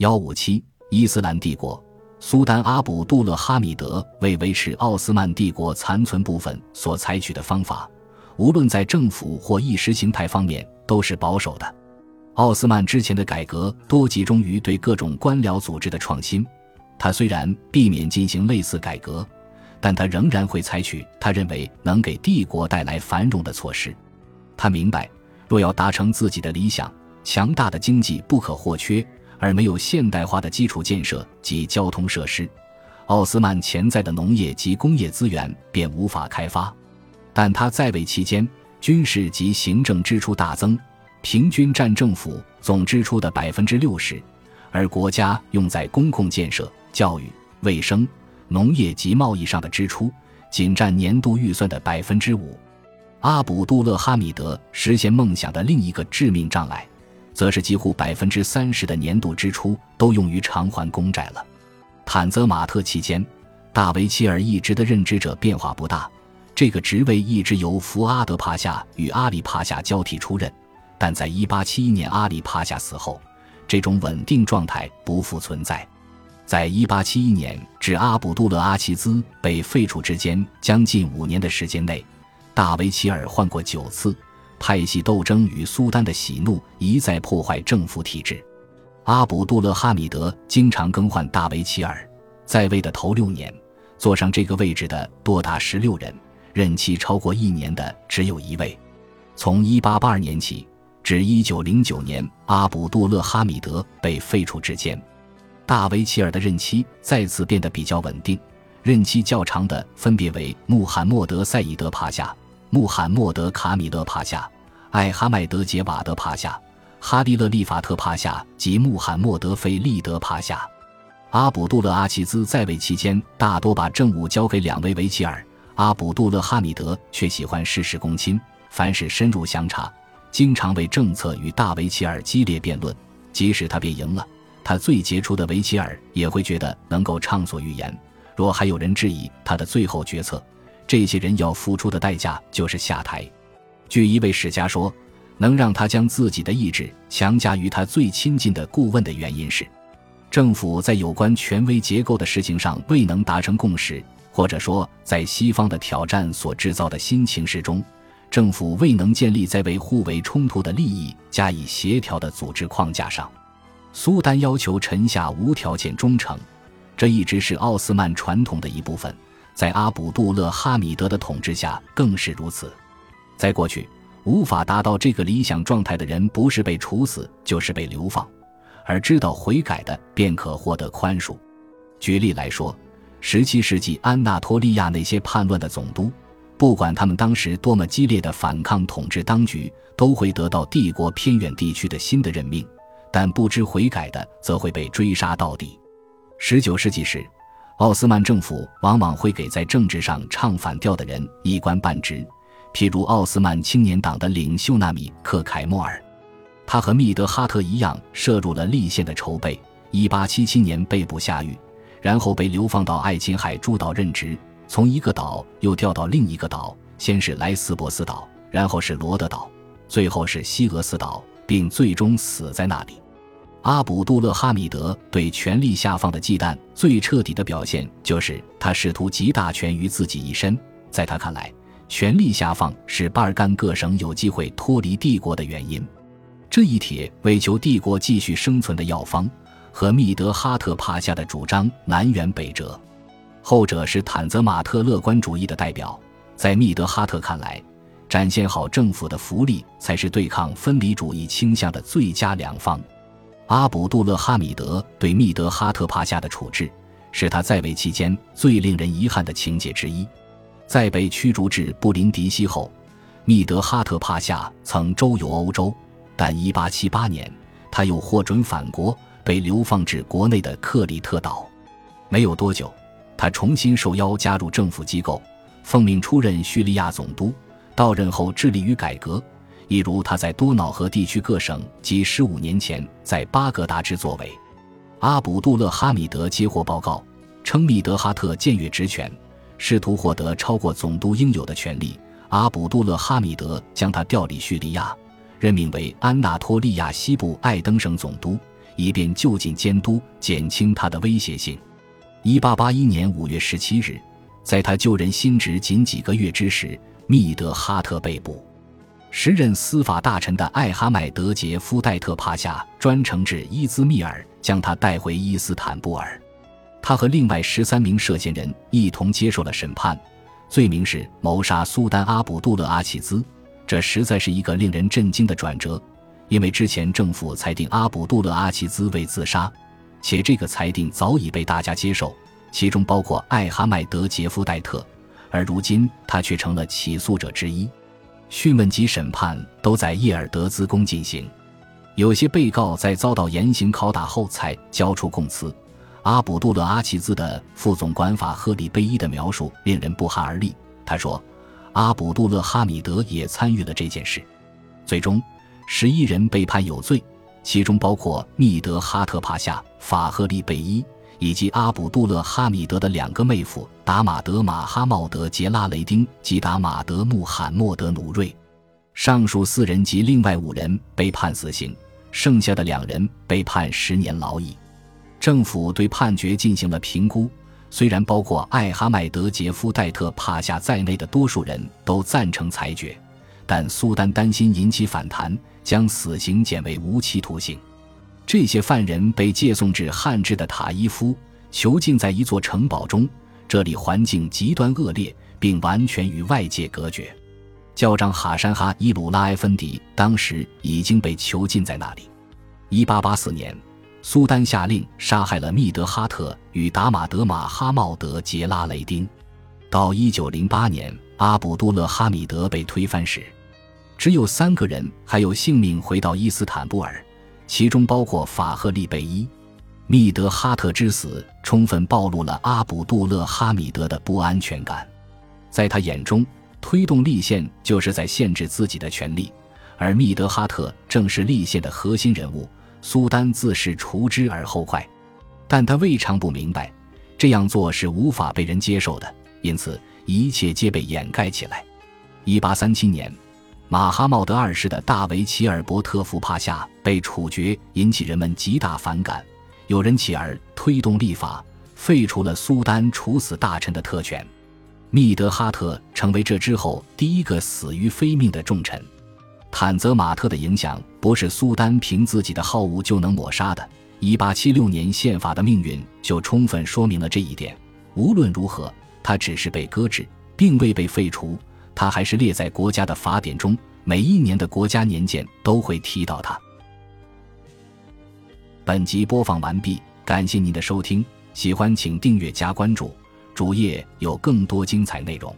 幺五七，伊斯兰帝国，苏丹阿卜杜勒哈米德为维持奥斯曼帝国残存部分所采取的方法，无论在政府或意识形态方面都是保守的。奥斯曼之前的改革多集中于对各种官僚组织的创新，他虽然避免进行类似改革，但他仍然会采取他认为能给帝国带来繁荣的措施。他明白，若要达成自己的理想，强大的经济不可或缺。而没有现代化的基础建设及交通设施，奥斯曼潜在的农业及工业资源便无法开发。但他在位期间，军事及行政支出大增，平均占政府总支出的百分之六十，而国家用在公共建设、教育、卫生、农业及贸易上的支出仅占年度预算的百分之五。阿卜杜勒哈米德实现梦想的另一个致命障碍。则是几乎百分之三十的年度支出都用于偿还公债了。坦泽马特期间，大维齐尔一职的任职者变化不大，这个职位一直由福阿德帕夏与阿里帕夏交替出任。但在1871年阿里帕夏死后，这种稳定状态不复存在。在1871年至阿卜杜勒阿齐兹被废除之间将近五年的时间内，大维齐尔换过九次。派系斗争与苏丹的喜怒一再破坏政府体制。阿卜杜勒哈米德经常更换大维齐尔，在位的头六年，坐上这个位置的多达十六人，任期超过一年的只有一位。从一八八二年起至一九零九年，阿卜杜勒哈米德被废除之间，大维齐尔的任期再次变得比较稳定。任期较长的分别为穆罕默德赛义德帕夏。穆罕默德·卡米勒帕夏、艾哈迈德·杰瓦德帕夏、哈迪勒利法特帕夏及穆罕默德·费利德帕夏。阿卜杜勒阿齐兹在位期间，大多把政务交给两位维齐尔。阿卜杜勒哈米德却喜欢事事躬亲，凡事深入详查，经常为政策与大维齐尔激烈辩论。即使他辩赢了，他最杰出的维齐尔也会觉得能够畅所欲言。若还有人质疑他的最后决策，这些人要付出的代价就是下台。据一位史家说，能让他将自己的意志强加于他最亲近的顾问的原因是，政府在有关权威结构的事情上未能达成共识，或者说，在西方的挑战所制造的新情势中，政府未能建立在为互为冲突的利益加以协调的组织框架上。苏丹要求臣下无条件忠诚，这一直是奥斯曼传统的一部分。在阿卜杜勒哈米德的统治下更是如此。在过去，无法达到这个理想状态的人，不是被处死，就是被流放；而知道悔改的，便可获得宽恕。举例来说，17世纪安纳托利亚那些叛乱的总督，不管他们当时多么激烈的反抗统治当局，都会得到帝国偏远地区的新的任命；但不知悔改的，则会被追杀到底。19世纪时。奥斯曼政府往往会给在政治上唱反调的人一官半职，譬如奥斯曼青年党的领袖纳米克凯莫尔，他和密德哈特一样涉入了立宪的筹备。1877年被捕下狱，然后被流放到爱琴海诸岛任职，从一个岛又调到另一个岛，先是莱斯博斯岛，然后是罗德岛，最后是西俄斯岛，并最终死在那里。阿卜杜勒哈米德对权力下放的忌惮最彻底的表现，就是他试图集大权于自己一身。在他看来，权力下放是巴尔干各省有机会脱离帝国的原因。这一铁为求帝国继续生存的药方，和密德哈特帕夏的主张南辕北辙。后者是坦泽马特乐观主义的代表，在密德哈特看来，展现好政府的福利才是对抗分离主义倾向的最佳良方。阿卜杜勒哈米德对密德哈特帕夏的处置，是他在位期间最令人遗憾的情节之一。在被驱逐至布林迪西后，密德哈特帕夏曾周游欧洲，但1878年他又获准返国，被流放至国内的克里特岛。没有多久，他重新受邀加入政府机构，奉命出任叙利亚总督。到任后致力于改革。一如他在多瑙河地区各省及十五年前在巴格达之作为，阿卜杜勒哈米德接获报告，称密德哈特僭越职权，试图获得超过总督应有的权利。阿卜杜勒哈米德将他调离叙利亚，任命为安纳托利亚西部艾登省总督，以便就近监督，减轻他的威胁性。一八八一年五月十七日，在他就任新职仅几个月之时，密德哈特被捕。时任司法大臣的艾哈迈德杰夫戴特帕夏专程至伊兹密尔，将他带回伊斯坦布尔。他和另外十三名涉嫌人一同接受了审判，罪名是谋杀苏丹阿卜杜勒阿齐兹。这实在是一个令人震惊的转折，因为之前政府裁定阿卜杜勒阿齐兹为自杀，且这个裁定早已被大家接受，其中包括艾哈迈德杰夫戴特，而如今他却成了起诉者之一。讯问及审判都在叶尔德兹宫进行，有些被告在遭到严刑拷打后才交出供词。阿卜杜勒阿齐兹的副总管法赫里贝伊的描述令人不寒而栗。他说：“阿卜杜勒哈米德也参与了这件事。”最终，十一人被判有罪，其中包括密德哈特帕夏、法赫利贝伊以及阿卜杜勒哈米德的两个妹夫。达马德马哈茂德杰拉雷丁及达马德穆罕默德努瑞，上述四人及另外五人被判死刑，剩下的两人被判十年劳役。政府对判决进行了评估，虽然包括艾哈迈德杰夫戴特帕夏在内的多数人都赞成裁决，但苏丹担心引起反弹，将死刑减为无期徒刑。这些犯人被借送至汉制的塔伊夫，囚禁在一座城堡中。这里环境极端恶劣，并完全与外界隔绝。教长哈山哈伊鲁拉埃芬迪当时已经被囚禁在那里。1884年，苏丹下令杀害了密德哈特与达马德马哈茂德杰拉雷丁。到1908年，阿卜杜勒哈米德被推翻时，只有三个人还有性命回到伊斯坦布尔，其中包括法赫利贝伊。密德哈特之死充分暴露了阿卜杜勒哈米德的不安全感，在他眼中，推动立宪就是在限制自己的权利，而密德哈特正是立宪的核心人物。苏丹自是除之而后快，但他未尝不明白，这样做是无法被人接受的，因此一切皆被掩盖起来。一八三七年，马哈茂德二世的大维齐尔伯特福帕夏被处决，引起人们极大反感。有人起而推动立法，废除了苏丹处死大臣的特权。密德哈特成为这之后第一个死于非命的重臣。坦泽马特的影响不是苏丹凭自己的好恶就能抹杀的。一八七六年宪法的命运就充分说明了这一点。无论如何，他只是被搁置，并未被废除，他还是列在国家的法典中，每一年的国家年鉴都会提到他。本集播放完毕，感谢您的收听，喜欢请订阅加关注，主页有更多精彩内容。